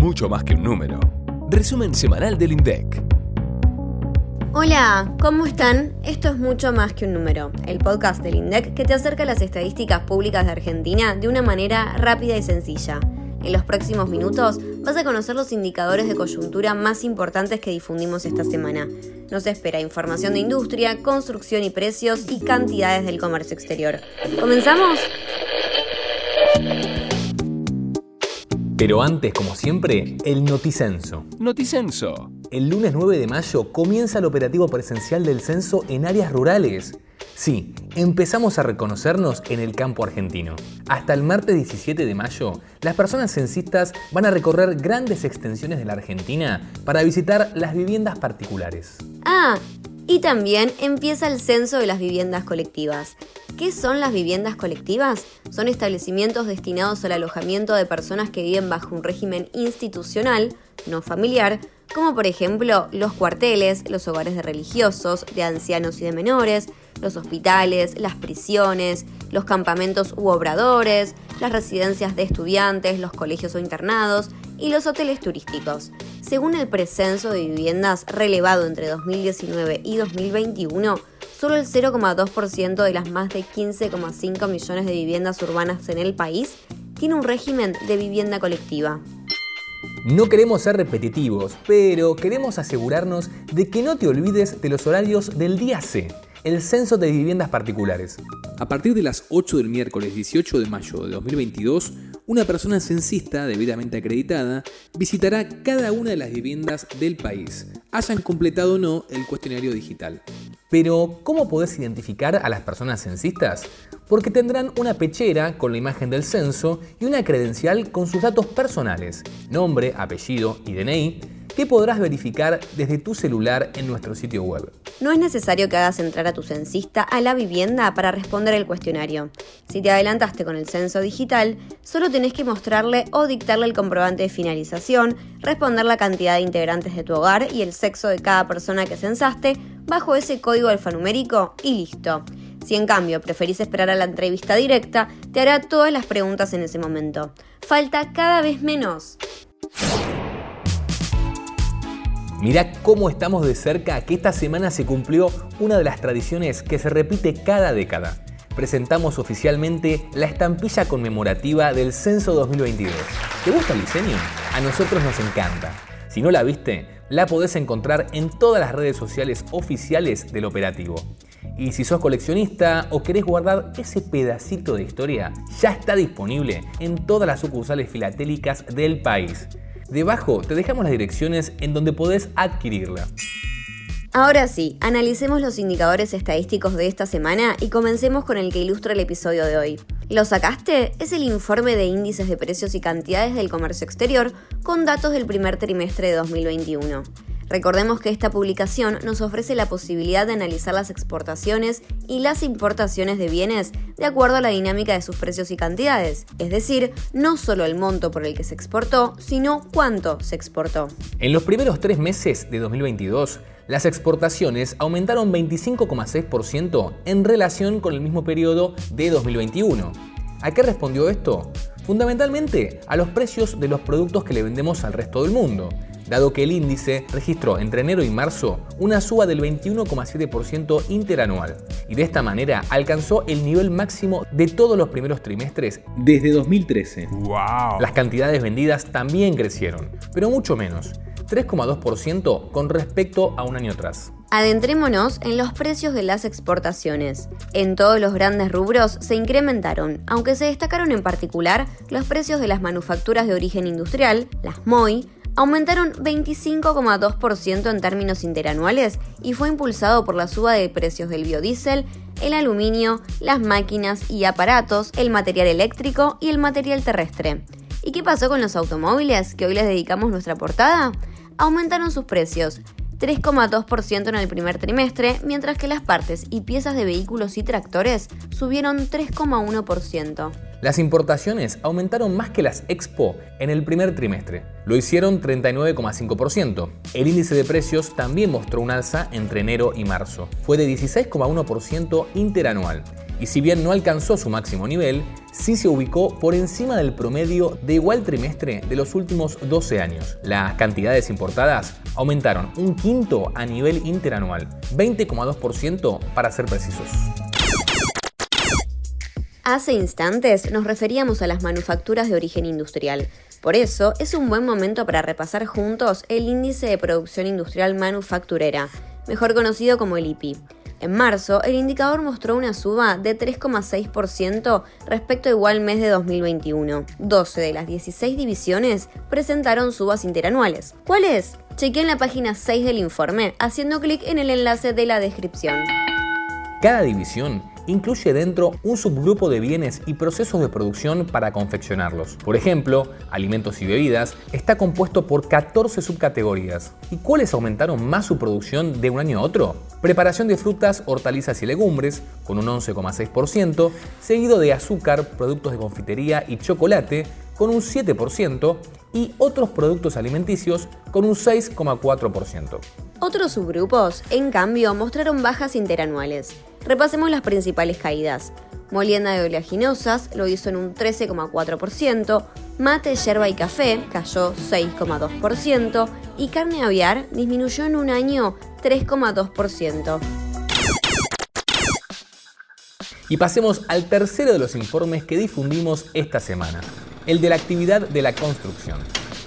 mucho más que un número. Resumen semanal del INDEC. Hola, ¿cómo están? Esto es mucho más que un número, el podcast del INDEC que te acerca a las estadísticas públicas de Argentina de una manera rápida y sencilla. En los próximos minutos vas a conocer los indicadores de coyuntura más importantes que difundimos esta semana. Nos espera información de industria, construcción y precios y cantidades del comercio exterior. ¿Comenzamos? Pero antes, como siempre, el noticenso. Noticenso. El lunes 9 de mayo comienza el operativo presencial del censo en áreas rurales. Sí, empezamos a reconocernos en el campo argentino. Hasta el martes 17 de mayo, las personas censistas van a recorrer grandes extensiones de la Argentina para visitar las viviendas particulares. Ah, y también empieza el censo de las viviendas colectivas. ¿Qué son las viviendas colectivas? Son establecimientos destinados al alojamiento de personas que viven bajo un régimen institucional, no familiar, como por ejemplo los cuarteles, los hogares de religiosos, de ancianos y de menores, los hospitales, las prisiones, los campamentos u obradores, las residencias de estudiantes, los colegios o internados y los hoteles turísticos. Según el precenso de viviendas relevado entre 2019 y 2021, solo el 0,2% de las más de 15,5 millones de viviendas urbanas en el país tiene un régimen de vivienda colectiva. No queremos ser repetitivos, pero queremos asegurarnos de que no te olvides de los horarios del día C, el censo de viviendas particulares. A partir de las 8 del miércoles 18 de mayo de 2022, una persona censista debidamente acreditada visitará cada una de las viviendas del país, hayan completado o no el cuestionario digital. Pero, ¿cómo podés identificar a las personas censistas? Porque tendrán una pechera con la imagen del censo y una credencial con sus datos personales, nombre, apellido y DNI, que podrás verificar desde tu celular en nuestro sitio web. No es necesario que hagas entrar a tu censista a la vivienda para responder el cuestionario. Si te adelantaste con el censo digital, solo tenés que mostrarle o dictarle el comprobante de finalización, responder la cantidad de integrantes de tu hogar y el sexo de cada persona que censaste bajo ese código alfanumérico y listo. Si en cambio preferís esperar a la entrevista directa, te hará todas las preguntas en ese momento. Falta cada vez menos. Mirá cómo estamos de cerca que esta semana se cumplió una de las tradiciones que se repite cada década. Presentamos oficialmente la estampilla conmemorativa del Censo 2022. ¿Te gusta el diseño? A nosotros nos encanta. Si no la viste, la podés encontrar en todas las redes sociales oficiales del operativo. Y si sos coleccionista o querés guardar ese pedacito de historia, ya está disponible en todas las sucursales filatélicas del país. Debajo te dejamos las direcciones en donde podés adquirirla. Ahora sí, analicemos los indicadores estadísticos de esta semana y comencemos con el que ilustra el episodio de hoy. ¿Lo sacaste? Es el informe de índices de precios y cantidades del comercio exterior con datos del primer trimestre de 2021. Recordemos que esta publicación nos ofrece la posibilidad de analizar las exportaciones y las importaciones de bienes de acuerdo a la dinámica de sus precios y cantidades, es decir, no solo el monto por el que se exportó, sino cuánto se exportó. En los primeros tres meses de 2022, las exportaciones aumentaron 25,6% en relación con el mismo periodo de 2021. ¿A qué respondió esto? Fundamentalmente a los precios de los productos que le vendemos al resto del mundo dado que el índice registró entre enero y marzo una suba del 21,7% interanual y de esta manera alcanzó el nivel máximo de todos los primeros trimestres desde 2013. ¡Wow! Las cantidades vendidas también crecieron, pero mucho menos, 3,2% con respecto a un año atrás. Adentrémonos en los precios de las exportaciones. En todos los grandes rubros se incrementaron, aunque se destacaron en particular los precios de las manufacturas de origen industrial, las MOI, aumentaron 25,2% en términos interanuales y fue impulsado por la suba de precios del biodiesel, el aluminio, las máquinas y aparatos, el material eléctrico y el material terrestre. ¿Y qué pasó con los automóviles que hoy les dedicamos nuestra portada? Aumentaron sus precios, 3,2% en el primer trimestre, mientras que las partes y piezas de vehículos y tractores subieron 3,1%. Las importaciones aumentaron más que las expo en el primer trimestre. Lo hicieron 39,5%. El índice de precios también mostró un alza entre enero y marzo. Fue de 16,1% interanual. Y si bien no alcanzó su máximo nivel, sí se ubicó por encima del promedio de igual trimestre de los últimos 12 años. Las cantidades importadas aumentaron un quinto a nivel interanual, 20,2% para ser precisos. Hace instantes nos referíamos a las manufacturas de origen industrial. Por eso es un buen momento para repasar juntos el índice de producción industrial manufacturera, mejor conocido como el IPI. En marzo, el indicador mostró una suba de 3,6% respecto a igual mes de 2021. 12 de las 16 divisiones presentaron subas interanuales. ¿Cuáles? Chequé en la página 6 del informe, haciendo clic en el enlace de la descripción. Cada división incluye dentro un subgrupo de bienes y procesos de producción para confeccionarlos. Por ejemplo, alimentos y bebidas está compuesto por 14 subcategorías. ¿Y cuáles aumentaron más su producción de un año a otro? Preparación de frutas, hortalizas y legumbres, con un 11,6%, seguido de azúcar, productos de confitería y chocolate, con un 7%, y otros productos alimenticios, con un 6,4%. Otros subgrupos, en cambio, mostraron bajas interanuales. Repasemos las principales caídas. Molienda de oleaginosas lo hizo en un 13,4%, mate, yerba y café cayó 6,2% y carne aviar disminuyó en un año 3,2%. Y pasemos al tercero de los informes que difundimos esta semana, el de la actividad de la construcción.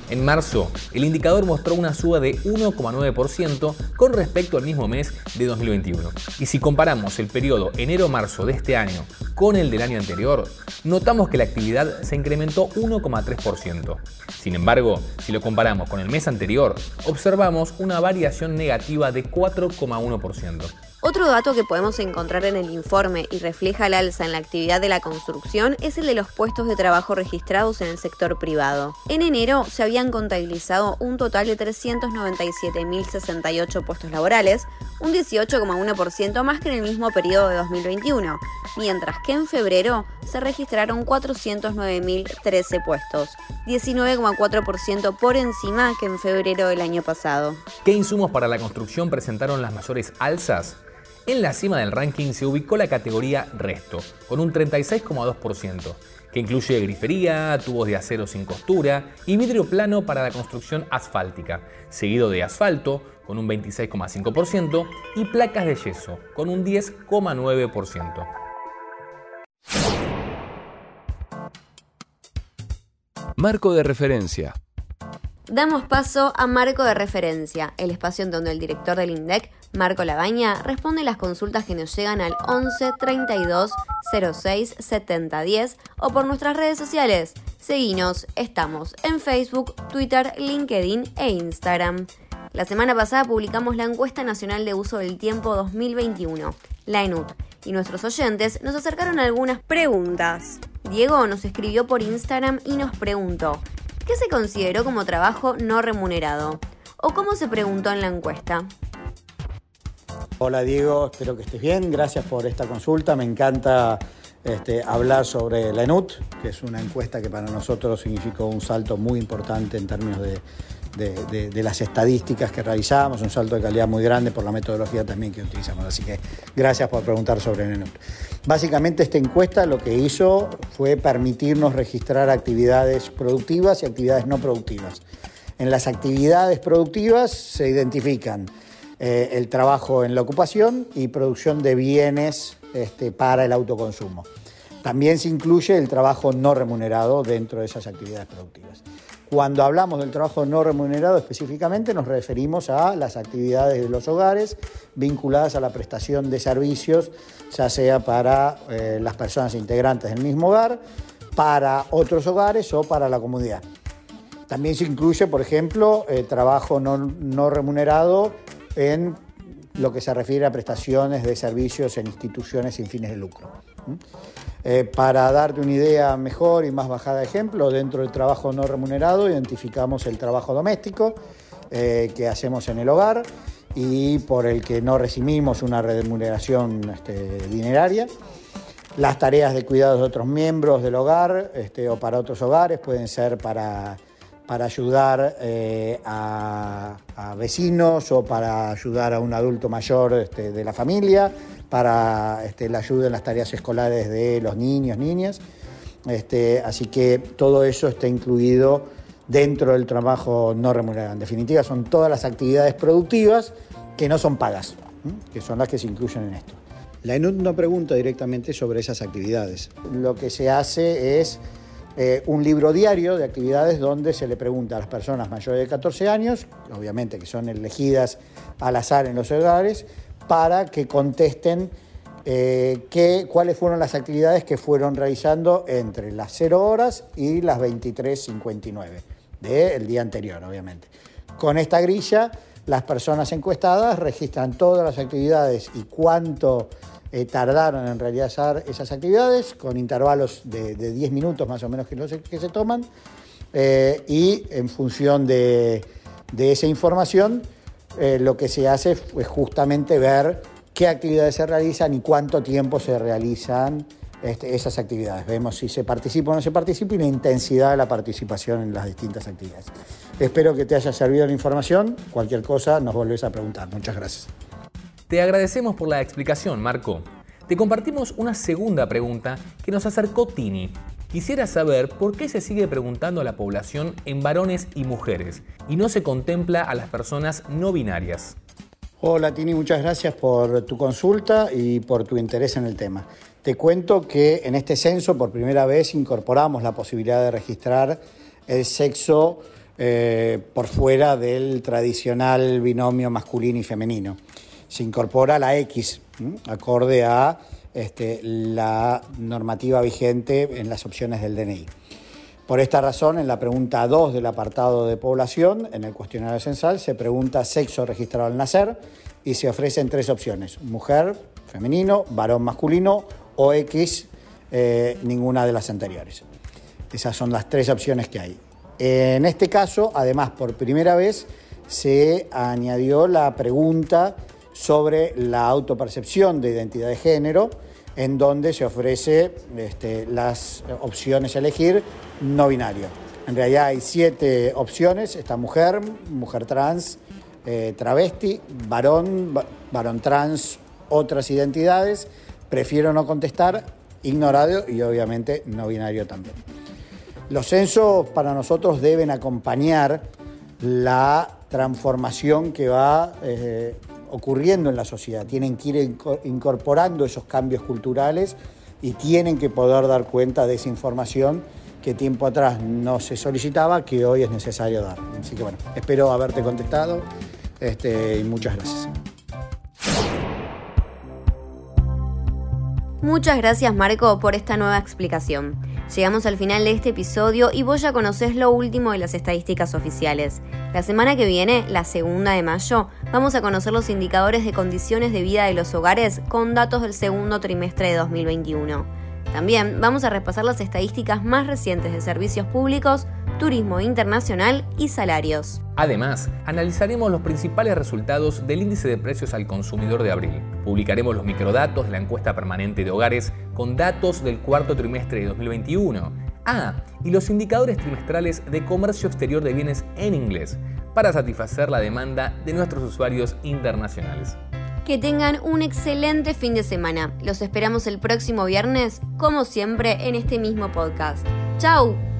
En marzo, el indicador mostró una suba de 1,9% con respecto al mismo mes de 2021. Y si comparamos el periodo enero-marzo de este año con el del año anterior, notamos que la actividad se incrementó 1,3%. Sin embargo, si lo comparamos con el mes anterior, observamos una variación negativa de 4,1%. Otro dato que podemos encontrar en el informe y refleja el alza en la actividad de la construcción es el de los puestos de trabajo registrados en el sector privado. En enero se habían contabilizado un total de 397.068 puestos laborales, un 18,1% más que en el mismo periodo de 2021, mientras que en febrero se registraron 409.013 puestos, 19,4% por encima que en febrero del año pasado. ¿Qué insumos para la construcción presentaron las mayores alzas? En la cima del ranking se ubicó la categoría Resto, con un 36,2%, que incluye grifería, tubos de acero sin costura y vidrio plano para la construcción asfáltica, seguido de asfalto, con un 26,5%, y placas de yeso, con un 10,9%. Marco de referencia. Damos paso a Marco de Referencia, el espacio en donde el director del INDEC, Marco Labaña, responde las consultas que nos llegan al 11 32 06 70 10 o por nuestras redes sociales. Seguinos, estamos en Facebook, Twitter, LinkedIn e Instagram. La semana pasada publicamos la encuesta nacional de uso del tiempo 2021, la ENUT, y nuestros oyentes nos acercaron algunas preguntas. Diego nos escribió por Instagram y nos preguntó, ¿qué se consideró como trabajo no remunerado? ¿O cómo se preguntó en la encuesta? Hola Diego, espero que estés bien. Gracias por esta consulta. Me encanta este, hablar sobre la ENUT, que es una encuesta que para nosotros significó un salto muy importante en términos de, las estadísticas que realizamos, un salto de calidad muy grande por la metodología también que utilizamos. Así que gracias por preguntar sobre la ENUT. Básicamente esta encuesta lo que hizo fue permitirnos registrar actividades productivas y actividades no productivas. En las actividades productivas se identifican eh, el trabajo en la ocupación y producción de bienes este, para el autoconsumo. También se incluye el trabajo no remunerado dentro de esas actividades productivas. Cuando hablamos del trabajo no remunerado específicamente nos referimos a las actividades de los hogares vinculadas a la prestación de servicios, ya sea para eh, las personas integrantes del mismo hogar, para otros hogares o para la comunidad. También se incluye, por ejemplo, el trabajo no remunerado en lo que se refiere a prestaciones de servicios en instituciones sin fines de lucro. Eh, para darte una idea mejor y más bajada de ejemplo, dentro del trabajo no remunerado identificamos el trabajo doméstico eh, que hacemos en el hogar y por el que no recibimos una remuneración este, dineraria. Las tareas de cuidado de otros miembros del hogar este, o para otros hogares pueden ser para para ayudar eh, a, vecinos o para ayudar a un adulto mayor este, de la familia, para este, la ayuda en las tareas escolares de los niños, niñas. Este, así que todo eso está incluido dentro del trabajo no remunerado. En definitiva, son todas las actividades productivas que no son pagas, que son las que se incluyen en esto. La ENUD no pregunta directamente sobre esas actividades. Lo que se hace es eh, un libro diario de actividades donde se le pregunta a las personas mayores de 14 años, obviamente que son elegidas al azar en los hogares, para que contesten eh, cuáles fueron las actividades que fueron realizando entre las 0 horas y las 23.59 del día anterior, obviamente. Con esta grilla, las personas encuestadas registran todas las actividades y cuánto eh, tardaron en realizar esas actividades, con intervalos de, 10 minutos más o menos que, que se toman, eh, y en función de, de esa información, eh, lo que se hace es justamente ver qué actividades se realizan y cuánto tiempo se realizan este, esas actividades. Vemos si se participa o no se participa y la intensidad de la participación en las distintas actividades. Espero que te haya servido la información. Cualquier cosa nos volvés a preguntar. Muchas gracias. Te agradecemos por la explicación, Marco. Te compartimos una segunda pregunta que nos acercó Tini. Quisiera saber por qué se sigue preguntando a la población en varones y mujeres y no se contempla a las personas no binarias. Hola Tini, muchas gracias por tu consulta y por tu interés en el tema. Te cuento que en este censo por primera vez incorporamos la posibilidad de registrar el sexo eh, por fuera del tradicional binomio masculino y femenino. Se incorpora la X, acorde a este, la normativa vigente en las opciones del DNI. Por esta razón, en la pregunta 2 del apartado de población, en el cuestionario censal, se pregunta sexo registrado al nacer y se ofrecen tres opciones, mujer, femenino, varón masculino o X, eh, ninguna de las anteriores. Esas son las tres opciones que hay. En este caso, además, por primera vez se añadió la pregunta sobre la autopercepción de identidad de género, en donde se ofrece este, las opciones a elegir no binario. En realidad hay siete opciones, está mujer, mujer trans, eh, travesti, varón, varón trans, otras identidades. Prefiero no contestar, ignorado y obviamente no binario también. Los censos para nosotros deben acompañar la transformación que va eh, ocurriendo en la sociedad. Tienen que ir incorporando esos cambios culturales y tienen que poder dar cuenta de esa información que tiempo atrás no se solicitaba, que hoy es necesario dar. Así que bueno, espero haberte contestado este, y muchas gracias. Muchas gracias Marco por esta nueva explicación. Llegamos al final de este episodio y vos ya conocés lo último de las estadísticas oficiales. La semana que viene, la segunda de mayo, vamos a conocer los indicadores de condiciones de vida de los hogares con datos del segundo trimestre de 2021. También vamos a repasar las estadísticas más recientes de servicios públicos, turismo internacional y salarios. Además, analizaremos los principales resultados del índice de precios al consumidor de abril. Publicaremos los microdatos de la encuesta permanente de hogares con datos del cuarto trimestre de 2021. Ah, y los indicadores trimestrales de comercio exterior de bienes en inglés para satisfacer la demanda de nuestros usuarios internacionales. Que tengan un excelente fin de semana. Los esperamos el próximo viernes, como siempre, en este mismo podcast. ¡Chao!